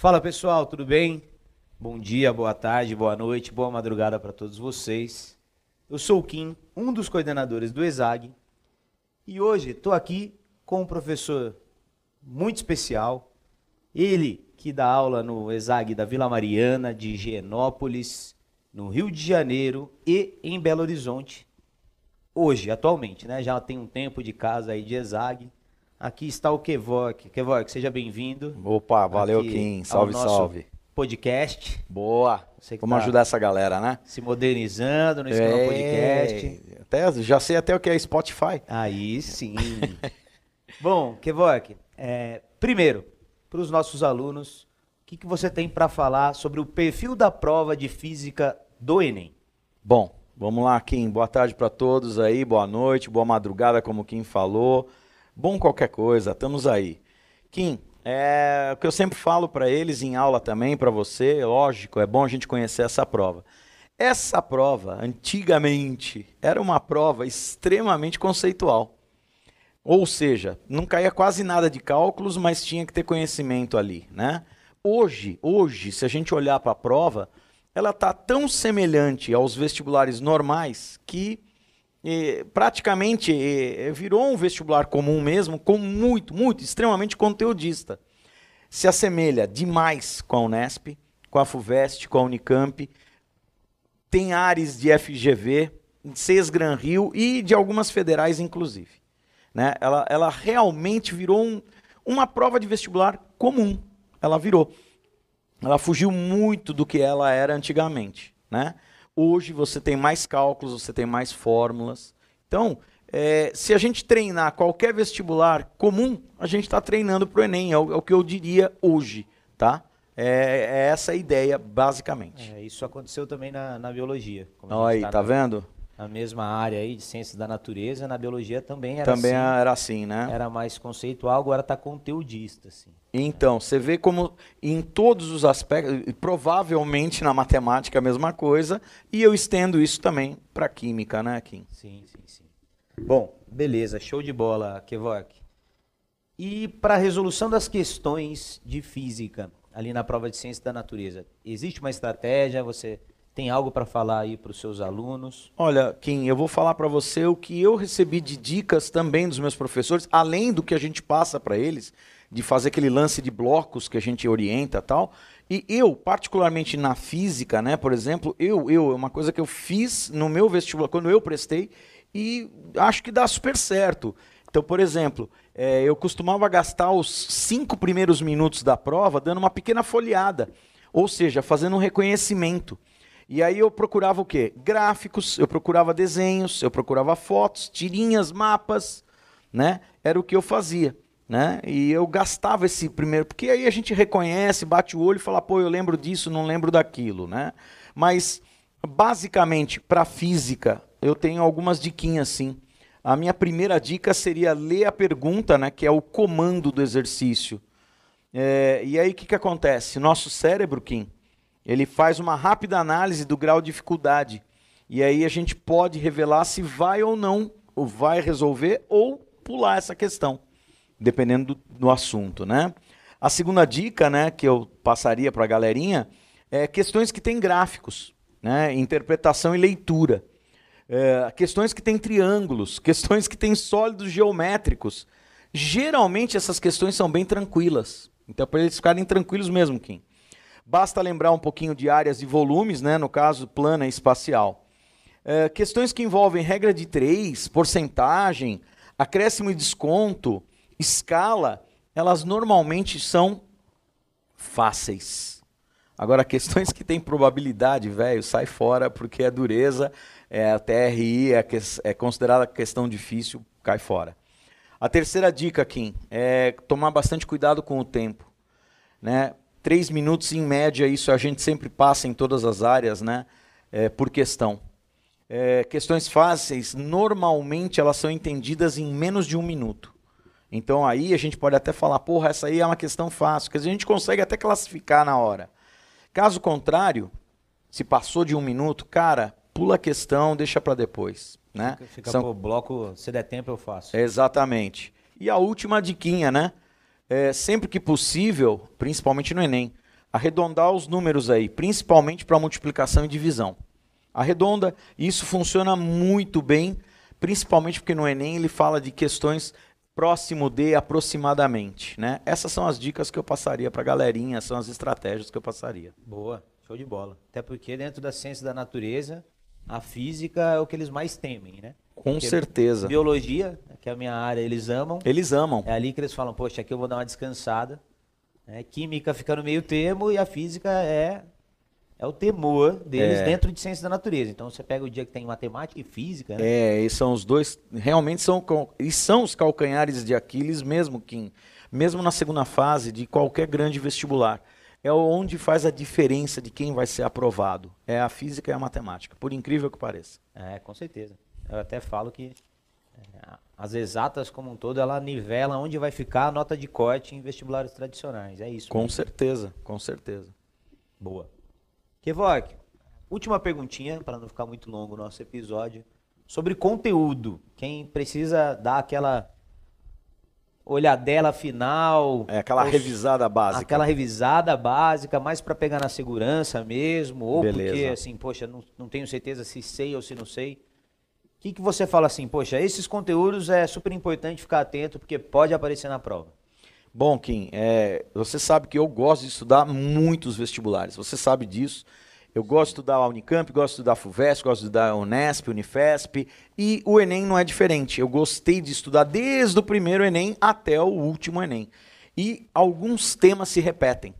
Fala pessoal, tudo bem? Bom dia, boa tarde, boa noite, boa madrugada para todos vocês. Eu sou o Kim, um dos coordenadores do ESAG, e hoje estou aqui com um professor muito especial, ele que dá aula no ESAG da Vila Mariana, de Higienópolis, no Rio de Janeiro e em Belo Horizonte. Hoje, atualmente, né? Já tem um tempo de casa aí de ESAG. Aqui está o Kevok. Kevok, seja bem-vindo. Opa, valeu, Aqui Kim. Salve, salve. Podcast. Boa. Vamos tá ajudar essa galera, né? Se modernizando no esquema podcast. É, Até, já sei até o que é Spotify. Aí sim. Bom, Kevok, é, primeiro, para os nossos alunos, o que, que você tem para falar sobre o perfil da prova de física do Enem? Bom, vamos lá, Kim. Boa tarde para todos aí, boa noite, boa madrugada, como o Kim falou. Bom qualquer coisa, estamos aí. Kim, é o que eu sempre falo para eles em aula também, para você, lógico, é bom a gente conhecer essa prova. Essa prova, antigamente, era uma prova extremamente conceitual. Ou seja, não caía quase nada de cálculos, mas tinha que ter conhecimento ali, né? Hoje, hoje, se a gente olhar para a prova, ela está tão semelhante aos vestibulares normais que eh, praticamente virou um vestibular comum mesmo, com muito, muito, extremamente conteudista. Se assemelha demais com a Unesp, com a FUVEST, com a Unicamp, tem áreas de FGV, CES Gran Rio e de algumas federais, inclusive. Né? Ela, ela realmente virou um, uma prova de vestibular comum. Ela virou. Ela fugiu muito do que ela era antigamente. Né? Hoje você tem mais cálculos, você tem mais fórmulas. Então, é, se a gente treinar qualquer vestibular comum, a gente está treinando para o Enem. É o, é o que eu diria hoje. Tá? É, é essa a ideia, basicamente. É, isso aconteceu também na, na biologia. Olha aí, tá tá vendo? Na mesma área aí de ciências da natureza, na biologia também era Também assim. era assim, né? Era mais conceitual, agora está conteudista, assim. Então, você vê como em todos os aspectos, provavelmente na matemática a mesma coisa, e eu estendo isso também para química, né, Kim? Sim, sim, sim. Bom, beleza, show de bola, Kevok. E para a resolução das questões de física, ali na prova de ciência da natureza, existe uma estratégia? Você tem algo para falar aí para os seus alunos? Olha, Kim, eu vou falar para você o que eu recebi de dicas também dos meus professores, além do que a gente passa para eles, de fazer aquele lance de blocos que a gente orienta tal. E eu, particularmente na física, né, por exemplo, eu, eu, é uma coisa que eu fiz no meu vestibular, quando eu prestei, e acho que dá super certo. Então, por exemplo, eh, eu costumava gastar os cinco primeiros minutos da prova dando uma pequena folheada, ou seja, fazendo um reconhecimento. E aí eu procurava o quê? Gráficos, eu procurava desenhos, eu procurava fotos, tirinhas, mapas, né? Era o que eu fazia, né? E eu gastava esse primeiro, porque aí a gente reconhece, bate o olho e fala, pô, eu lembro disso, não lembro daquilo, né? Mas basicamente para física, eu tenho algumas diquinhas sim. A minha primeira dica seria ler a pergunta, né, que é o comando do exercício. É, e aí o que, que acontece? Nosso cérebro, Kim, ele faz uma rápida análise do grau de dificuldade. E aí a gente pode revelar se vai ou não, ou vai resolver ou pular essa questão, dependendo do, do assunto, né? A segunda dica, né, que eu passaria para a galerinha, é questões que têm gráficos, né? Interpretação e leitura. É, questões que têm triângulos, questões que têm sólidos geométricos. Geralmente essas questões são bem tranquilas. Então, para eles ficarem tranquilos mesmo, Kim. Basta lembrar um pouquinho de áreas e volumes, né? no caso, plana e espacial. É, questões que envolvem regra de três, porcentagem, acréscimo e desconto, escala, elas normalmente são fáceis. Agora, questões que têm probabilidade, velho, sai fora porque é dureza, é a TRI, é, é considerada questão difícil, cai fora. A terceira dica, Kim, é tomar bastante cuidado com o tempo. Né? Três minutos em média, isso a gente sempre passa em todas as áreas, né? É, por questão. É, questões fáceis, normalmente elas são entendidas em menos de um minuto. Então aí a gente pode até falar, porra, essa aí é uma questão fácil, quer dizer, a gente consegue até classificar na hora. Caso contrário, se passou de um minuto, cara, pula a questão, deixa para depois. Né? Fica, fica São- pro bloco, se der tempo eu faço. Exatamente. E a última diquinha, né? É, sempre que possível, principalmente no Enem, arredondar os números aí, principalmente para multiplicação e divisão. Arredonda, isso funciona muito bem, principalmente porque no Enem ele fala de questões próximo de aproximadamente, né? Essas são as dicas que eu passaria para a galerinha, são as estratégias que eu passaria. Boa, show de bola. Até porque dentro da ciência da natureza, a física é o que eles mais temem, né? Com Porque certeza. Biologia, que é a minha área, eles amam. Eles amam. É ali que eles falam, poxa, aqui eu vou dar uma descansada. né? Química fica no meio termo e a física é é o temor deles É. dentro de ciência da natureza. Então você pega o dia que tem matemática e física, né? É, e são os dois, realmente são, e são os calcanhares de Aquiles mesmo, Kim, mesmo na segunda fase de qualquer grande vestibular. É onde faz a diferença de quem vai ser aprovado. É a física e a matemática, por incrível que pareça. É, com certeza. Eu até falo que é, as exatas como um todo, ela nivela onde vai ficar a nota de corte em vestibulares tradicionais. É isso. Com mesmo. certeza, com certeza. Boa. Kevok, última perguntinha, para não ficar muito longo o nosso episódio. Sobre conteúdo. Quem precisa dar aquela olhadela final. É aquela ou- revisada básica. Aquela revisada básica, mais para pegar na segurança mesmo. Ou Beleza. porque, assim, poxa, não, não tenho certeza se sei ou se não sei. O que, que você fala assim, poxa, esses conteúdos é super importante ficar atento, porque pode aparecer na prova. Bom, Kim, é, você sabe que eu gosto de estudar muitos vestibulares. Você sabe disso. Eu gosto de estudar a Unicamp, gosto de estudar a FUVEST, gosto de estudar a Unesp, Unifesp. E o Enem não é diferente. Eu gostei de estudar desde o primeiro Enem até o último Enem. E alguns temas se repetem.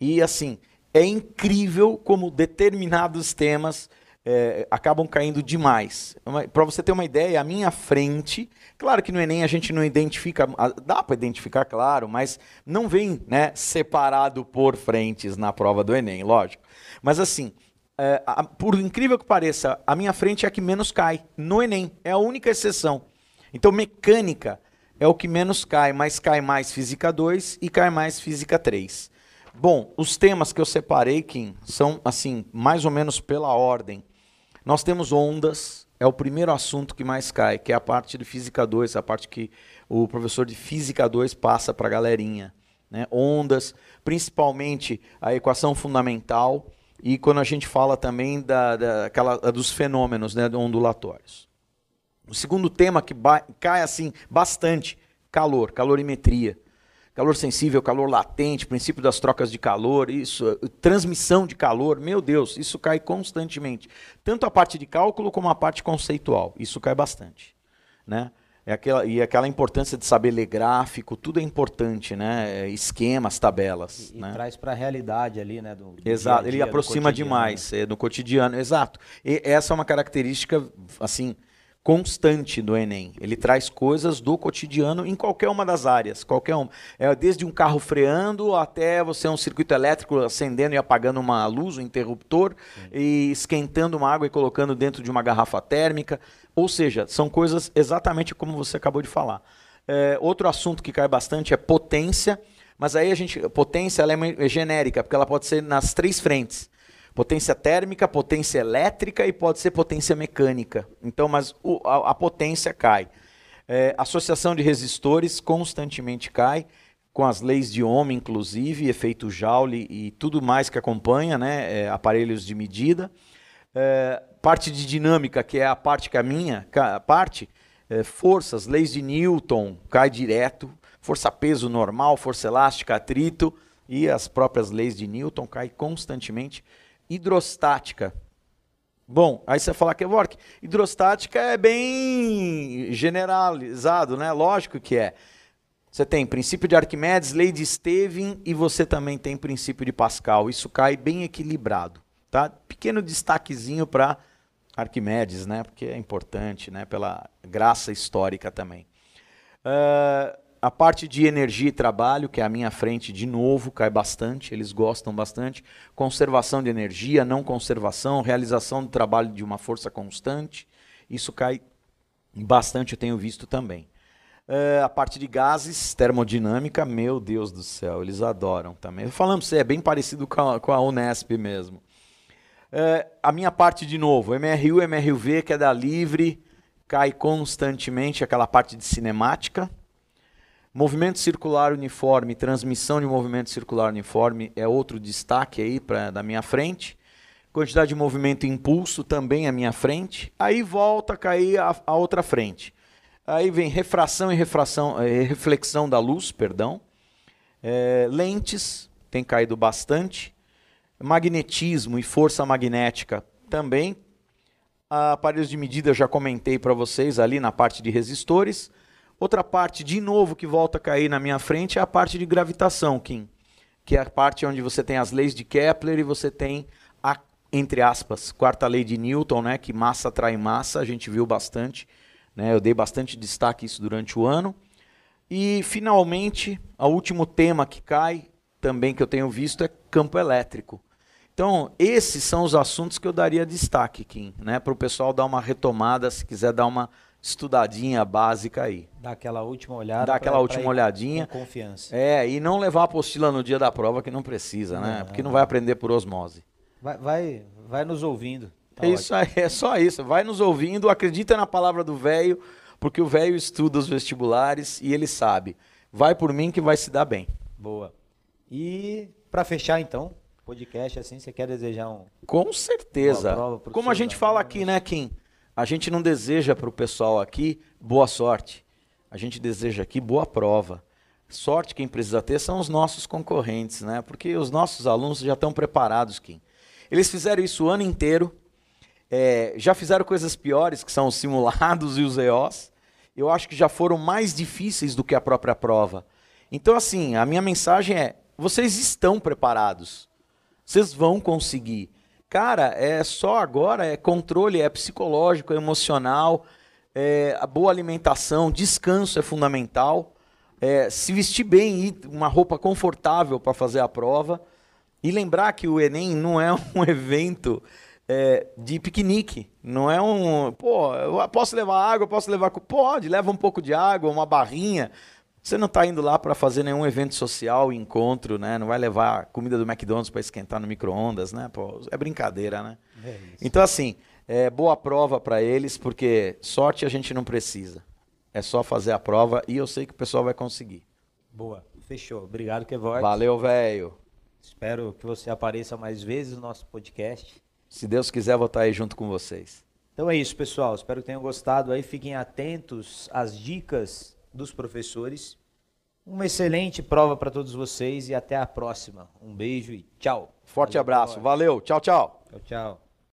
E assim, é incrível como determinados temas é, acabam caindo demais. Para você ter uma ideia, a minha frente, claro que no Enem a gente não identifica, dá para identificar, claro, mas não vem né, separado por frentes na prova do Enem, lógico. Mas assim, é, a- por incrível que pareça, a minha frente é a que menos cai no Enem, é a única exceção. Então, mecânica é o que menos cai, mas cai mais física 2 e cai mais física 3. Bom, os temas que eu separei, Kim, são assim, mais ou menos pela ordem. Nós temos ondas, é o primeiro assunto que mais cai, que é a parte de física 2, a parte que o professor de física 2 passa para a galerinha. Né? Ondas, principalmente a equação fundamental, e quando a gente fala também da, da- aquela- dos fenômenos né, ondulatórios. O segundo tema que cai assim bastante, calor, calorimetria. Calor sensível, calor latente, princípio das trocas de calor, isso, transmissão de calor, meu Deus, isso cai constantemente. Tanto a parte de cálculo como a parte conceitual, isso cai bastante, né? É aquela, e aquela importância de saber ler gráfico, tudo é importante, né? É, Esquemas, tabelas, E, e né? traz para a realidade ali, né? Do, do Exato, dia ele dia, do aproxima demais é, no cotidiano, exato. E essa é uma característica, assim, constante do Enem. Ele traz coisas do cotidiano em qualquer uma das áreas, qualquer uma. É desde um carro freando até você um circuito elétrico acendendo e apagando uma luz, um interruptor, e esquentando uma água e colocando dentro de uma garrafa térmica. Ou seja, são coisas exatamente como você acabou de falar. É, outro assunto que cai bastante é potência, mas aí a gente. Potência ela é genérica, porque ela pode ser nas três frentes. Potência térmica, potência elétrica e pode ser potência mecânica. Então, mas o- a, a potência cai. É, associação de resistores constantemente cai, com as leis de Ohm, inclusive, efeito Joule e tudo mais que acompanha, né? é, aparelhos de medida. É, parte de dinâmica, que é a parte que a minha a parte, é, forças, leis de Newton, cai direto, força-peso normal, força elástica, atrito e as próprias leis de Newton cai constantemente. Hidrostática. Bom, aí você fala que é work. Hidrostática é bem generalizado, né? Lógico que é. Você tem princípio de Arquimedes, lei de Stevin e você também tem princípio de Pascal. Isso cai bem equilibrado, tá? Pequeno destaquezinho para Arquimedes, né? Porque é importante, né? Pela graça histórica também. Ah, a parte de energia e trabalho, que é a minha frente, de novo, cai bastante, eles gostam bastante. Conservação de energia, não conservação, realização do trabalho de uma força constante, isso cai bastante, eu tenho visto também. Eh, a parte de gases, termodinâmica, meu Deus do céu, eles adoram também. Falando você, é bem parecido com a, com a Unesp mesmo. Eh, a minha parte, de novo, MRU, MRUV, que é da Livre, cai constantemente aquela parte de cinemática. Movimento circular uniforme, transmissão de movimento circular uniforme é outro destaque aí pra, da minha frente. Quantidade de movimento impulso também à minha frente. Aí volta a cair a, a outra frente. Aí vem refração e refração, eh, reflexão da luz, perdão. É, lentes, tem caído bastante. Magnetismo e força magnética também. Aparelhos de medida já comentei para vocês ali na parte de resistores. Outra parte, de novo, que volta a cair na minha frente é a parte de gravitação, Kim. Que é a parte onde você tem as leis de Kepler e você tem a, entre aspas, quarta lei de Newton, né? Que massa atrai massa, a gente viu bastante. Né? Eu dei bastante destaque isso durante o ano. E, finalmente, o último tema que cai, também que eu tenho visto, é campo elétrico. Então, esses são os assuntos que eu daria destaque, Kim, né? Para o pessoal dar uma retomada, se quiser dar uma estudadinha básica aí. Dá aquela última olhada. Dá aquela pra- última pra olhadinha. Com confiança. É, e não levar a apostila no dia da prova que não precisa, né? Não. Porque não vai aprender por osmose. Vai, vai, vai nos ouvindo. Tá é isso aí, é só isso. Vai nos ouvindo, acredita na palavra do velho, porque o velho estuda os vestibulares e ele sabe. Vai por mim que vai se dar bem. Boa. E para fechar então, podcast assim, você quer desejar um Com certeza. Como a gente fala aqui, né, Kim? A gente não deseja para o pessoal aqui boa sorte. A gente deseja aqui boa prova. Sorte quem precisa ter são os nossos concorrentes, né? Porque os nossos alunos já estão preparados, Kim. Eles fizeram isso o ano inteiro. É, já fizeram coisas piores, que são os simulados e os EOs. Eu acho que já foram mais difíceis do que a própria prova. Então, assim, a minha mensagem é: vocês estão preparados. Vocês vão conseguir. Cara, é só agora, é controle, é psicológico, é emocional, é a boa alimentação, descanso é fundamental. É, se vestir bem e uma roupa confortável para fazer a prova. E lembrar que o Enem não é um evento é, de piquenique. Não é um. Pô, eu posso levar água, posso levar. Pode, leva um pouco de água, uma barrinha. Você não está indo lá para fazer nenhum evento social, encontro, né? Não vai levar comida do McDonald's para esquentar no micro-ondas, né? Pô, é brincadeira, né? É. Então, assim, é boa prova para eles, porque sorte a gente não precisa. É só fazer a prova e eu sei que o pessoal vai conseguir. Boa. Fechou. Obrigado, Kevoy. Valeu, velho. Espero que você apareça mais vezes no nosso podcast. Se Deus quiser, vou estar aí junto com vocês. Então é isso, pessoal. Espero que tenham gostado aí. Fiquem atentos às dicas dos professores. Uma excelente prova para todos vocês e até a próxima. Um beijo e tchau. Forte Valeu, abraço. Valeu. Tchau, tchau. Tchau, tchau.